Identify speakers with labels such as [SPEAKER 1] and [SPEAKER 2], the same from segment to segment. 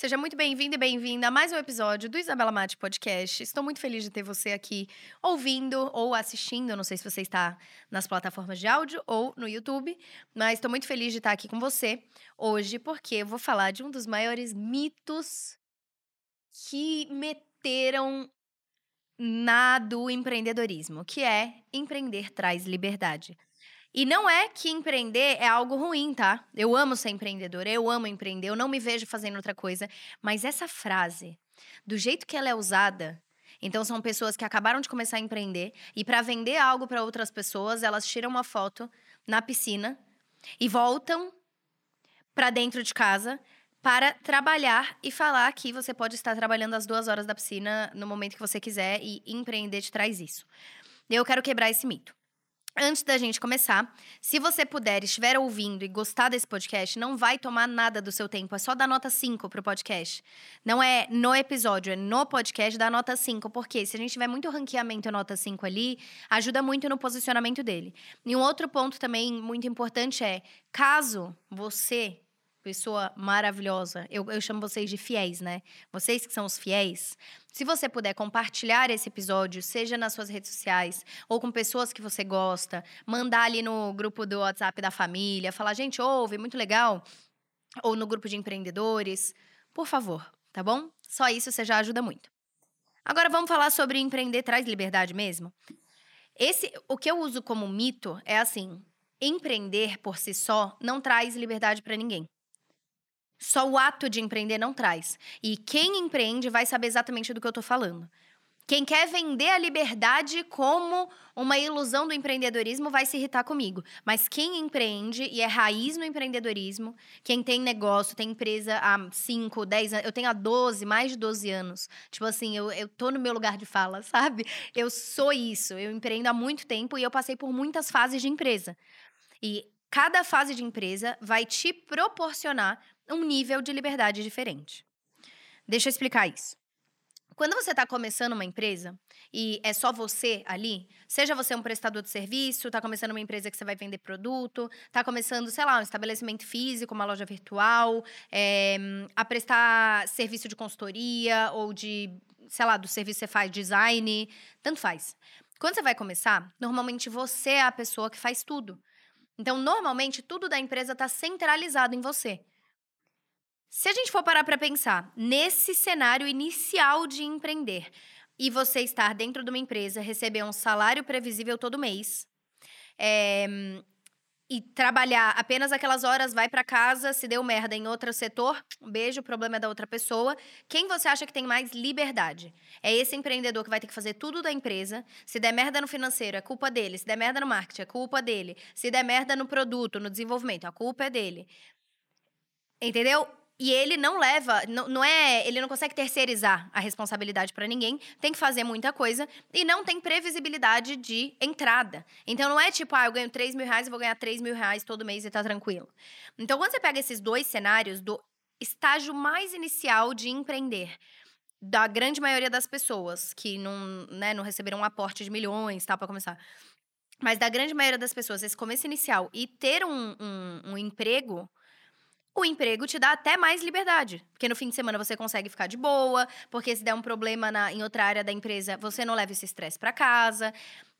[SPEAKER 1] Seja muito bem-vindo e bem-vinda a mais um episódio do Isabela Mate Podcast. Estou muito feliz de ter você aqui ouvindo ou assistindo. não sei se você está nas plataformas de áudio ou no YouTube, mas estou muito feliz de estar aqui com você hoje porque eu vou falar de um dos maiores mitos que meteram na do empreendedorismo, que é empreender traz liberdade. E não é que empreender é algo ruim, tá? Eu amo ser empreendedora, eu amo empreender, eu não me vejo fazendo outra coisa. Mas essa frase, do jeito que ela é usada, então são pessoas que acabaram de começar a empreender e para vender algo para outras pessoas, elas tiram uma foto na piscina e voltam para dentro de casa para trabalhar e falar que você pode estar trabalhando as duas horas da piscina no momento que você quiser e empreender te traz isso. Eu quero quebrar esse mito. Antes da gente começar, se você puder, estiver ouvindo e gostar desse podcast, não vai tomar nada do seu tempo, é só dar nota 5 pro podcast. Não é no episódio, é no podcast dar nota 5, porque se a gente tiver muito ranqueamento nota 5 ali, ajuda muito no posicionamento dele. E um outro ponto também muito importante é, caso você pessoa maravilhosa. Eu, eu chamo vocês de fiéis, né? Vocês que são os fiéis. Se você puder compartilhar esse episódio, seja nas suas redes sociais ou com pessoas que você gosta, mandar ali no grupo do WhatsApp da família, falar, gente, ouve, muito legal. Ou no grupo de empreendedores, por favor, tá bom? Só isso você já ajuda muito. Agora vamos falar sobre empreender traz liberdade mesmo? Esse, o que eu uso como mito é assim: empreender por si só não traz liberdade para ninguém. Só o ato de empreender não traz. E quem empreende vai saber exatamente do que eu tô falando. Quem quer vender a liberdade como uma ilusão do empreendedorismo vai se irritar comigo. Mas quem empreende e é raiz no empreendedorismo, quem tem negócio, tem empresa há 5, 10 anos, eu tenho há 12, mais de 12 anos. Tipo assim, eu, eu tô no meu lugar de fala, sabe? Eu sou isso, eu empreendo há muito tempo e eu passei por muitas fases de empresa. E cada fase de empresa vai te proporcionar um nível de liberdade diferente. Deixa eu explicar isso. Quando você está começando uma empresa e é só você ali, seja você um prestador de serviço, está começando uma empresa que você vai vender produto, está começando, sei lá, um estabelecimento físico, uma loja virtual, é, a prestar serviço de consultoria ou de, sei lá, do serviço que você faz design, tanto faz. Quando você vai começar, normalmente você é a pessoa que faz tudo. Então, normalmente, tudo da empresa está centralizado em você. Se a gente for parar para pensar nesse cenário inicial de empreender e você estar dentro de uma empresa, receber um salário previsível todo mês, é, e trabalhar apenas aquelas horas, vai para casa, se deu merda em outro setor, um beijo, o problema é da outra pessoa. Quem você acha que tem mais liberdade? É esse empreendedor que vai ter que fazer tudo da empresa. Se der merda no financeiro, é culpa dele. Se der merda no marketing, é culpa dele. Se der merda no produto, no desenvolvimento, a culpa é dele. Entendeu? E ele não leva, não, não é, ele não consegue terceirizar a responsabilidade para ninguém, tem que fazer muita coisa e não tem previsibilidade de entrada. Então não é tipo, ah, eu ganho 3 mil reais e vou ganhar 3 mil reais todo mês e tá tranquilo. Então quando você pega esses dois cenários do estágio mais inicial de empreender, da grande maioria das pessoas que não, né, não receberam um aporte de milhões, tal, para começar. Mas da grande maioria das pessoas, esse começo inicial e ter um, um, um emprego o emprego te dá até mais liberdade. Porque no fim de semana você consegue ficar de boa, porque se der um problema na, em outra área da empresa, você não leva esse estresse para casa.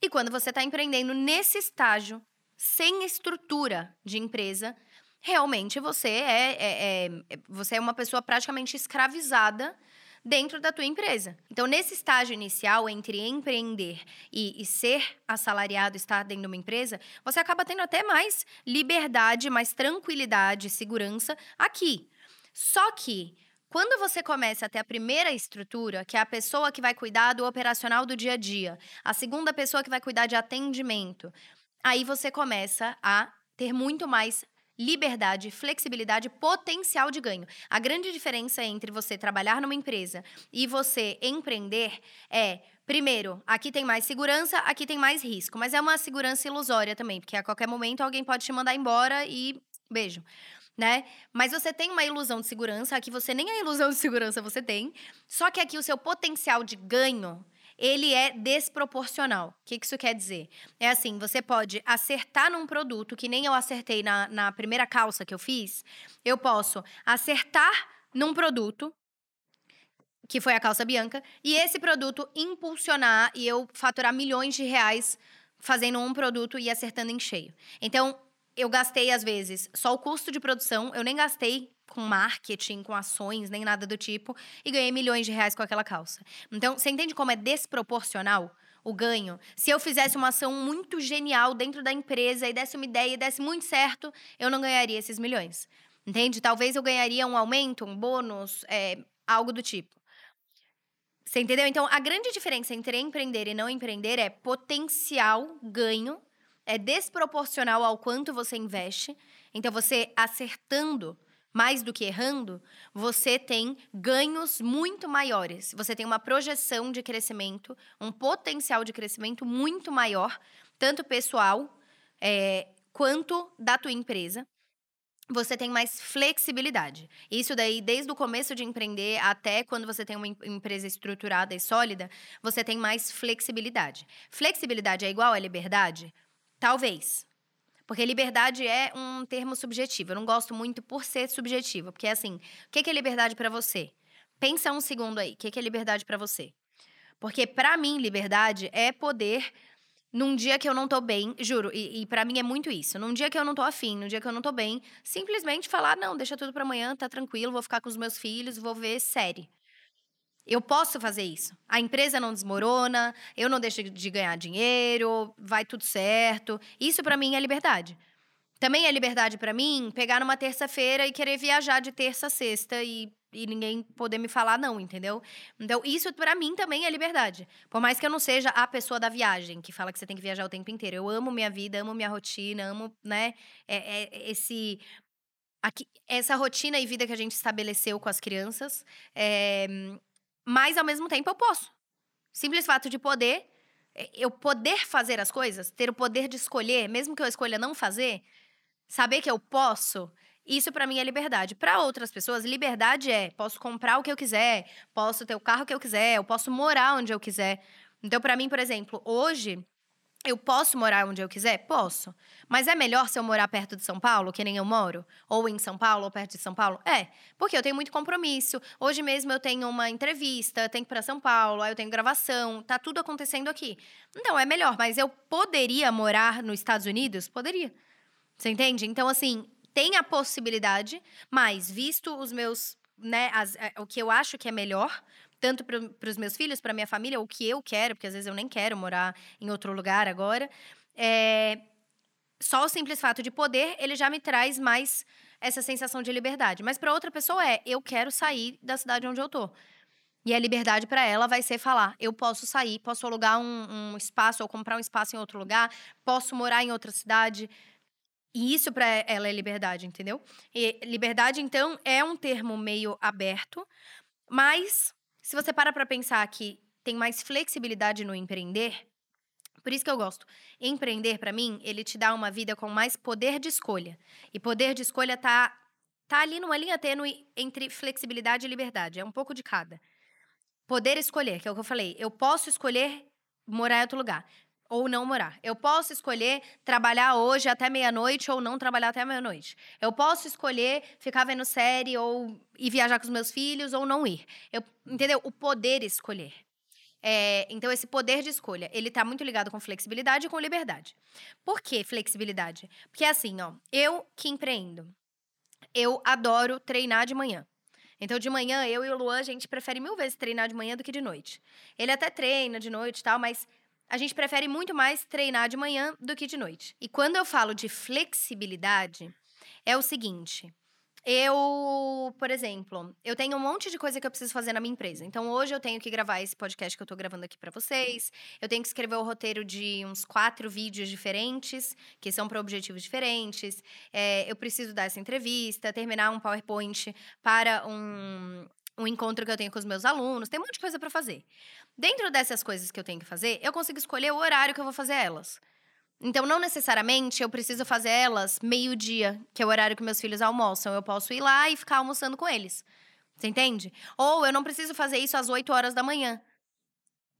[SPEAKER 1] E quando você está empreendendo nesse estágio, sem estrutura de empresa, realmente você é, é, é, você é uma pessoa praticamente escravizada dentro da tua empresa. Então, nesse estágio inicial entre empreender e, e, ser assalariado, estar dentro de uma empresa, você acaba tendo até mais liberdade, mais tranquilidade, segurança aqui. Só que quando você começa a ter a primeira estrutura, que é a pessoa que vai cuidar do operacional do dia a dia, a segunda pessoa que vai cuidar de atendimento, aí você começa a ter muito mais liberdade, flexibilidade, potencial de ganho. A grande diferença entre você trabalhar numa empresa e você empreender é Primeiro, aqui tem mais segurança, aqui tem mais risco, mas é uma segurança ilusória também, porque a qualquer momento alguém pode te mandar embora e beijo, né? Mas você tem uma ilusão de segurança, aqui você nem a ilusão de segurança você tem, só que aqui o seu potencial de ganho ele é desproporcional. O que isso quer dizer? É assim, você pode acertar num produto, que nem eu acertei na, na primeira calça que eu fiz, eu posso acertar num produto que foi a calça Bianca, e esse produto impulsionar e eu faturar milhões de reais fazendo um produto e acertando em cheio. Então, eu gastei, às vezes, só o custo de produção, eu nem gastei com marketing, com ações, nem nada do tipo, e ganhei milhões de reais com aquela calça. Então, você entende como é desproporcional? o ganho. Se eu fizesse uma ação muito genial dentro da empresa e desse uma ideia e desse muito certo, eu não ganharia esses milhões. Entende? Talvez eu ganharia um aumento, um bônus, é, algo do tipo. Você entendeu? Então, a grande diferença entre empreender e não empreender é potencial ganho, é desproporcional ao quanto você investe. Então, você acertando mais do que errando, você tem ganhos muito maiores. Você tem uma projeção de crescimento, um potencial de crescimento muito maior, tanto pessoal é, quanto da tua empresa você tem mais flexibilidade. Isso daí, desde o começo de empreender até quando você tem uma empresa estruturada e sólida, você tem mais flexibilidade. Flexibilidade é igual a liberdade? Talvez. Porque liberdade é um termo subjetivo. Eu não gosto muito por ser subjetivo. Porque, assim, o que é liberdade para você? Pensa um segundo aí. O que é liberdade para você? Porque, para mim, liberdade é poder num dia que eu não tô bem, juro, e, e para mim é muito isso. Num dia que eu não tô afim, num dia que eu não tô bem, simplesmente falar: não, deixa tudo para amanhã, tá tranquilo, vou ficar com os meus filhos, vou ver série. Eu posso fazer isso. A empresa não desmorona, eu não deixo de ganhar dinheiro, vai tudo certo. Isso para mim é liberdade. Também é liberdade para mim pegar numa terça-feira e querer viajar de terça a sexta e e ninguém poder me falar não, entendeu? Então, isso para mim também é liberdade. Por mais que eu não seja a pessoa da viagem, que fala que você tem que viajar o tempo inteiro. Eu amo minha vida, amo minha rotina, amo, né, é, é, esse... Aqui, essa rotina e vida que a gente estabeleceu com as crianças. É, mas, ao mesmo tempo, eu posso. Simples fato de poder... É, eu poder fazer as coisas, ter o poder de escolher, mesmo que eu escolha não fazer, saber que eu posso isso para mim é liberdade. Para outras pessoas, liberdade é posso comprar o que eu quiser, posso ter o carro que eu quiser, eu posso morar onde eu quiser. Então, para mim, por exemplo, hoje eu posso morar onde eu quiser? Posso. Mas é melhor se eu morar perto de São Paulo, que nem eu moro? Ou em São Paulo, ou perto de São Paulo? É, porque eu tenho muito compromisso. Hoje mesmo eu tenho uma entrevista, tenho que ir pra São Paulo, aí eu tenho gravação, tá tudo acontecendo aqui. Então, é melhor, mas eu poderia morar nos Estados Unidos? Poderia. Você entende? Então, assim, tem a possibilidade, mas visto os meus, né, as, é, o que eu acho que é melhor, tanto para os meus filhos, para minha família, o que eu quero, porque às vezes eu nem quero morar em outro lugar agora, é, só o simples fato de poder, ele já me traz mais essa sensação de liberdade. Mas para outra pessoa é, eu quero sair da cidade onde eu tô. E a liberdade para ela vai ser falar: eu posso sair, posso alugar um, um espaço ou comprar um espaço em outro lugar, posso morar em outra cidade. E isso para ela é liberdade, entendeu? E liberdade, então, é um termo meio aberto, mas se você para para pensar que tem mais flexibilidade no empreender, por isso que eu gosto. Empreender, para mim, ele te dá uma vida com mais poder de escolha. E poder de escolha tá, tá ali numa linha tênue entre flexibilidade e liberdade. É um pouco de cada. Poder escolher, que é o que eu falei. Eu posso escolher morar em outro lugar ou não morar. Eu posso escolher trabalhar hoje até meia-noite ou não trabalhar até meia-noite. Eu posso escolher ficar vendo série ou ir viajar com os meus filhos ou não ir. Eu, entendeu? O poder escolher. É, então, esse poder de escolha, ele tá muito ligado com flexibilidade e com liberdade. Por que flexibilidade? Porque assim, ó, eu que empreendo, eu adoro treinar de manhã. Então, de manhã, eu e o Luan, a gente prefere mil vezes treinar de manhã do que de noite. Ele até treina de noite e tal, mas a gente prefere muito mais treinar de manhã do que de noite. E quando eu falo de flexibilidade, é o seguinte. Eu, por exemplo, eu tenho um monte de coisa que eu preciso fazer na minha empresa. Então, hoje eu tenho que gravar esse podcast que eu tô gravando aqui para vocês. Eu tenho que escrever o roteiro de uns quatro vídeos diferentes, que são para objetivos diferentes. É, eu preciso dar essa entrevista, terminar um PowerPoint para um, um encontro que eu tenho com os meus alunos, tem um monte de coisa para fazer. Dentro dessas coisas que eu tenho que fazer, eu consigo escolher o horário que eu vou fazer elas. Então, não necessariamente eu preciso fazer elas meio-dia, que é o horário que meus filhos almoçam. Eu posso ir lá e ficar almoçando com eles. Você entende? Ou eu não preciso fazer isso às 8 horas da manhã.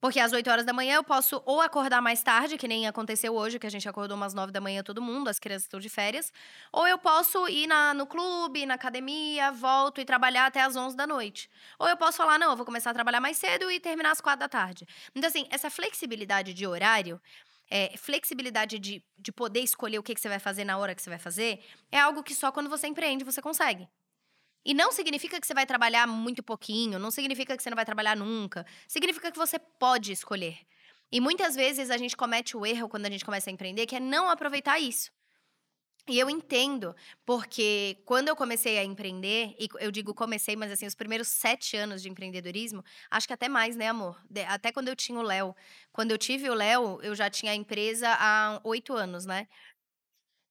[SPEAKER 1] Porque às 8 horas da manhã eu posso ou acordar mais tarde, que nem aconteceu hoje, que a gente acordou umas 9 da manhã todo mundo, as crianças estão de férias. Ou eu posso ir na, no clube, na academia, volto e trabalhar até as 11 da noite. Ou eu posso falar, não, eu vou começar a trabalhar mais cedo e terminar às 4 da tarde. Então, assim, essa flexibilidade de horário é, flexibilidade de, de poder escolher o que, que você vai fazer na hora que você vai fazer, é algo que só quando você empreende você consegue. E não significa que você vai trabalhar muito pouquinho, não significa que você não vai trabalhar nunca. Significa que você pode escolher. E muitas vezes a gente comete o erro quando a gente começa a empreender, que é não aproveitar isso. E eu entendo, porque quando eu comecei a empreender, e eu digo comecei, mas assim, os primeiros sete anos de empreendedorismo, acho que até mais, né, amor? Até quando eu tinha o Léo. Quando eu tive o Léo, eu já tinha a empresa há oito anos, né?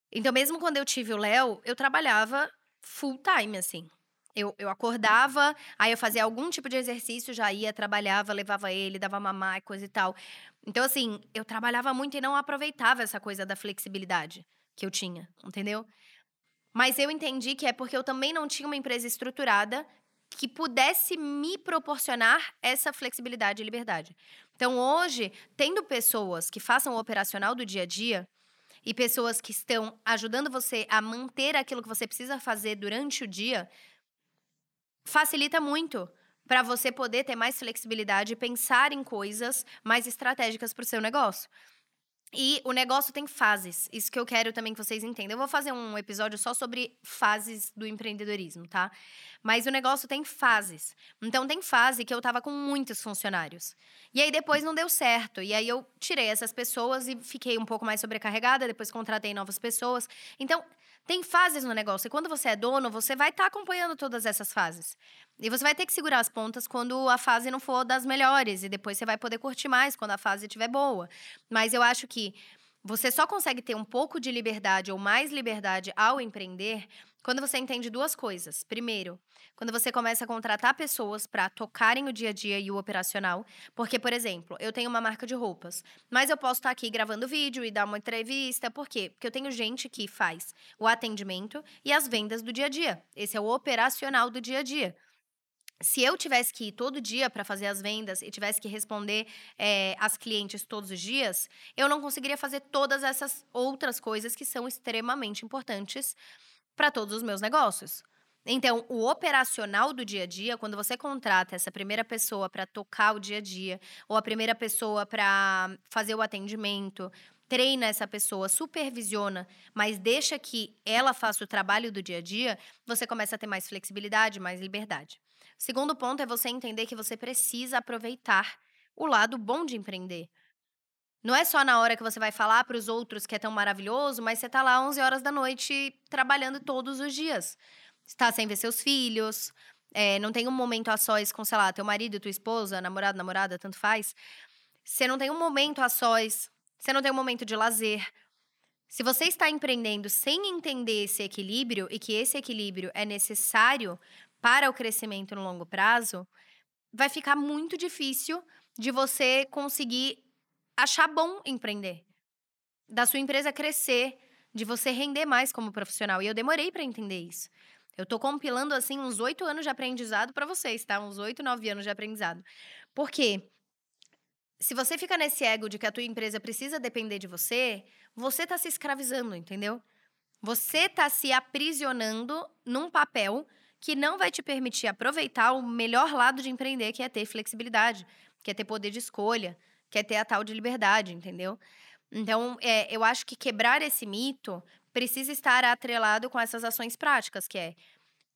[SPEAKER 1] Então, mesmo quando eu tive o Léo, eu trabalhava full time, assim. Eu, eu acordava, aí eu fazia algum tipo de exercício, já ia, trabalhava, levava ele, dava mamar, coisa e tal. Então, assim, eu trabalhava muito e não aproveitava essa coisa da flexibilidade que eu tinha, entendeu? Mas eu entendi que é porque eu também não tinha uma empresa estruturada que pudesse me proporcionar essa flexibilidade e liberdade. Então, hoje, tendo pessoas que façam o operacional do dia a dia e pessoas que estão ajudando você a manter aquilo que você precisa fazer durante o dia, facilita muito para você poder ter mais flexibilidade e pensar em coisas mais estratégicas para o seu negócio. E o negócio tem fases. Isso que eu quero também que vocês entendam. Eu vou fazer um episódio só sobre fases do empreendedorismo, tá? Mas o negócio tem fases. Então tem fase que eu tava com muitos funcionários. E aí depois não deu certo. E aí eu tirei essas pessoas e fiquei um pouco mais sobrecarregada, depois contratei novas pessoas. Então, tem fases no negócio. E quando você é dono, você vai estar tá acompanhando todas essas fases. E você vai ter que segurar as pontas quando a fase não for das melhores. E depois você vai poder curtir mais quando a fase estiver boa. Mas eu acho que você só consegue ter um pouco de liberdade ou mais liberdade ao empreender quando você entende duas coisas. Primeiro, quando você começa a contratar pessoas para tocarem o dia a dia e o operacional. Porque, por exemplo, eu tenho uma marca de roupas, mas eu posso estar tá aqui gravando vídeo e dar uma entrevista. Por quê? Porque eu tenho gente que faz o atendimento e as vendas do dia a dia. Esse é o operacional do dia a dia se eu tivesse que ir todo dia para fazer as vendas e tivesse que responder é, às clientes todos os dias, eu não conseguiria fazer todas essas outras coisas que são extremamente importantes para todos os meus negócios. Então, o operacional do dia a dia, quando você contrata essa primeira pessoa para tocar o dia a dia, ou a primeira pessoa para fazer o atendimento, treina essa pessoa, supervisiona, mas deixa que ela faça o trabalho do dia a dia, você começa a ter mais flexibilidade, mais liberdade. O segundo ponto é você entender que você precisa aproveitar o lado bom de empreender. Não é só na hora que você vai falar para os outros que é tão maravilhoso, mas você está lá 11 horas da noite trabalhando todos os dias. Está sem ver seus filhos, é, não tem um momento a sós com, sei lá, teu marido, tua esposa, namorado, namorada, tanto faz. Você não tem um momento a sós, você não tem um momento de lazer. Se você está empreendendo sem entender esse equilíbrio e que esse equilíbrio é necessário para o crescimento no longo prazo, vai ficar muito difícil de você conseguir achar bom empreender, da sua empresa crescer, de você render mais como profissional. E eu demorei para entender isso. Eu tô compilando, assim, uns oito anos de aprendizado para vocês, tá? Uns oito, nove anos de aprendizado. Por quê? Se você fica nesse ego de que a tua empresa precisa depender de você, você tá se escravizando, entendeu? Você tá se aprisionando num papel que não vai te permitir aproveitar o melhor lado de empreender, que é ter flexibilidade, que é ter poder de escolha, que é ter a tal de liberdade, entendeu? Então, é, eu acho que quebrar esse mito precisa estar atrelado com essas ações práticas, que é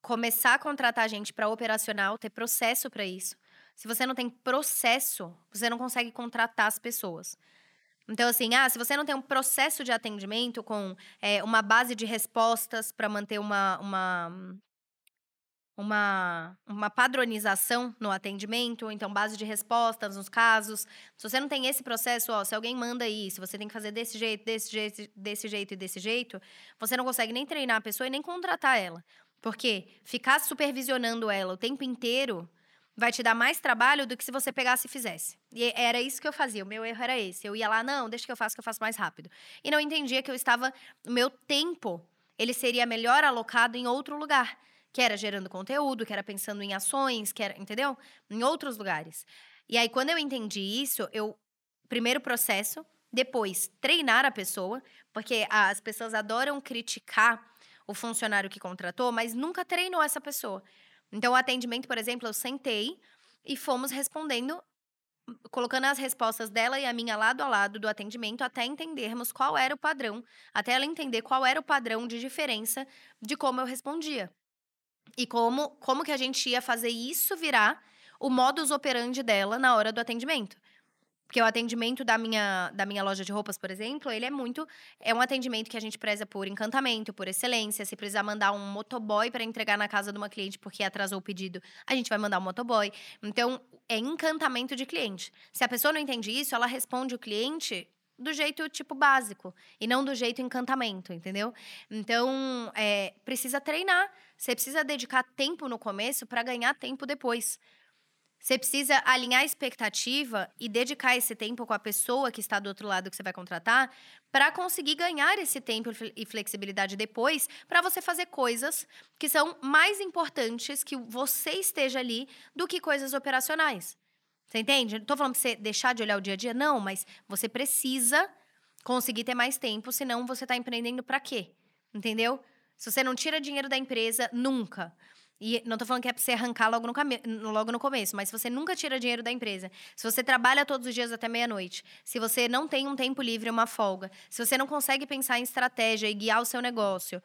[SPEAKER 1] começar a contratar gente para operacional, ter processo para isso. Se você não tem processo, você não consegue contratar as pessoas. Então, assim, ah, se você não tem um processo de atendimento com é, uma base de respostas para manter uma, uma uma, uma padronização no atendimento, então base de respostas nos casos. Se você não tem esse processo, ó, se alguém manda isso, você tem que fazer desse jeito, desse jeito, desse jeito e desse jeito, você não consegue nem treinar a pessoa e nem contratar ela. Porque ficar supervisionando ela o tempo inteiro vai te dar mais trabalho do que se você pegasse e fizesse. E era isso que eu fazia, o meu erro era esse. Eu ia lá, não, deixa que eu faço, que eu faço mais rápido. E não entendia que eu estava, o meu tempo, ele seria melhor alocado em outro lugar que era gerando conteúdo, que era pensando em ações, que era, entendeu? Em outros lugares. E aí, quando eu entendi isso, eu. Primeiro processo, depois treinar a pessoa, porque as pessoas adoram criticar o funcionário que contratou, mas nunca treinou essa pessoa. Então, o atendimento, por exemplo, eu sentei e fomos respondendo, colocando as respostas dela e a minha lado a lado do atendimento, até entendermos qual era o padrão, até ela entender qual era o padrão de diferença de como eu respondia. E como, como que a gente ia fazer isso virar o modus operandi dela na hora do atendimento. Porque o atendimento da minha, da minha loja de roupas, por exemplo, ele é muito. É um atendimento que a gente preza por encantamento, por excelência. Se precisar mandar um motoboy para entregar na casa de uma cliente porque atrasou o pedido, a gente vai mandar um motoboy. Então, é encantamento de cliente. Se a pessoa não entende isso, ela responde o cliente do jeito, tipo, básico. E não do jeito encantamento, entendeu? Então, é, precisa treinar. Você precisa dedicar tempo no começo para ganhar tempo depois. Você precisa alinhar a expectativa e dedicar esse tempo com a pessoa que está do outro lado que você vai contratar para conseguir ganhar esse tempo e flexibilidade depois para você fazer coisas que são mais importantes que você esteja ali do que coisas operacionais. Você entende? Não tô falando pra você deixar de olhar o dia a dia, não, mas você precisa conseguir ter mais tempo, senão você está empreendendo para quê? Entendeu? Se você não tira dinheiro da empresa nunca, e não tô falando que é pra você arrancar logo no, logo no começo, mas se você nunca tira dinheiro da empresa, se você trabalha todos os dias até meia-noite, se você não tem um tempo livre, uma folga, se você não consegue pensar em estratégia e guiar o seu negócio,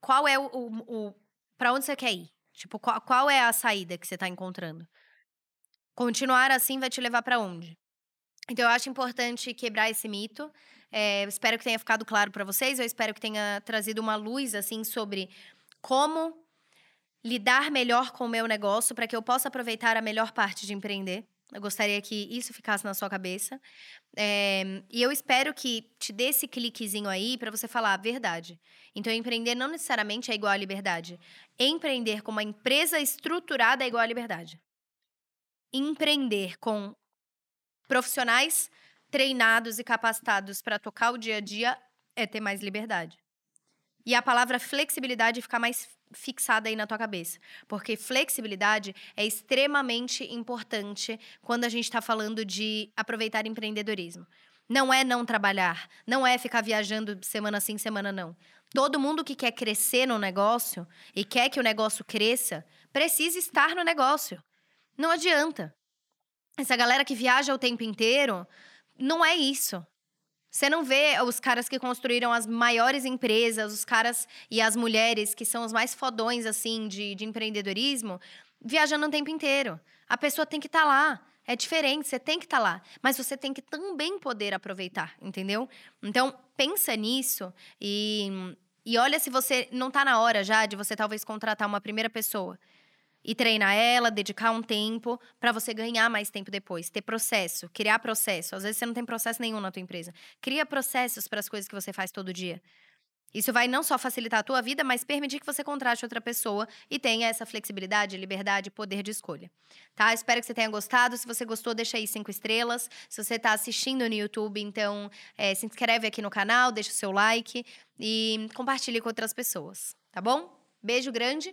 [SPEAKER 1] qual é o. o, o para onde você quer ir? Tipo, qual, qual é a saída que você tá encontrando? Continuar assim vai te levar para onde? Então, eu acho importante quebrar esse mito. É, espero que tenha ficado claro para vocês. Eu espero que tenha trazido uma luz assim sobre como lidar melhor com o meu negócio para que eu possa aproveitar a melhor parte de empreender. Eu gostaria que isso ficasse na sua cabeça. É, e eu espero que te dê esse cliquezinho aí para você falar a verdade. Então, empreender não necessariamente é igual à liberdade. Empreender com uma empresa estruturada é igual à liberdade. Empreender com profissionais treinados e capacitados para tocar o dia a dia é ter mais liberdade. E a palavra flexibilidade fica mais fixada aí na tua cabeça. Porque flexibilidade é extremamente importante quando a gente está falando de aproveitar empreendedorismo. Não é não trabalhar, não é ficar viajando semana sim, semana não. Todo mundo que quer crescer no negócio e quer que o negócio cresça, precisa estar no negócio. Não adianta. Essa galera que viaja o tempo inteiro, não é isso. Você não vê os caras que construíram as maiores empresas, os caras e as mulheres que são os mais fodões, assim, de, de empreendedorismo, viajando o tempo inteiro. A pessoa tem que estar tá lá. É diferente, você tem que estar tá lá. Mas você tem que também poder aproveitar, entendeu? Então, pensa nisso e, e olha se você não está na hora já de você talvez contratar uma primeira pessoa e treinar ela, dedicar um tempo para você ganhar mais tempo depois, ter processo, criar processo. Às vezes você não tem processo nenhum na tua empresa. Cria processos para as coisas que você faz todo dia. Isso vai não só facilitar a tua vida, mas permitir que você contrate outra pessoa e tenha essa flexibilidade, liberdade poder de escolha. Tá? Espero que você tenha gostado. Se você gostou, deixa aí cinco estrelas. Se você está assistindo no YouTube, então é, se inscreve aqui no canal, deixa o seu like e compartilhe com outras pessoas. Tá bom? Beijo grande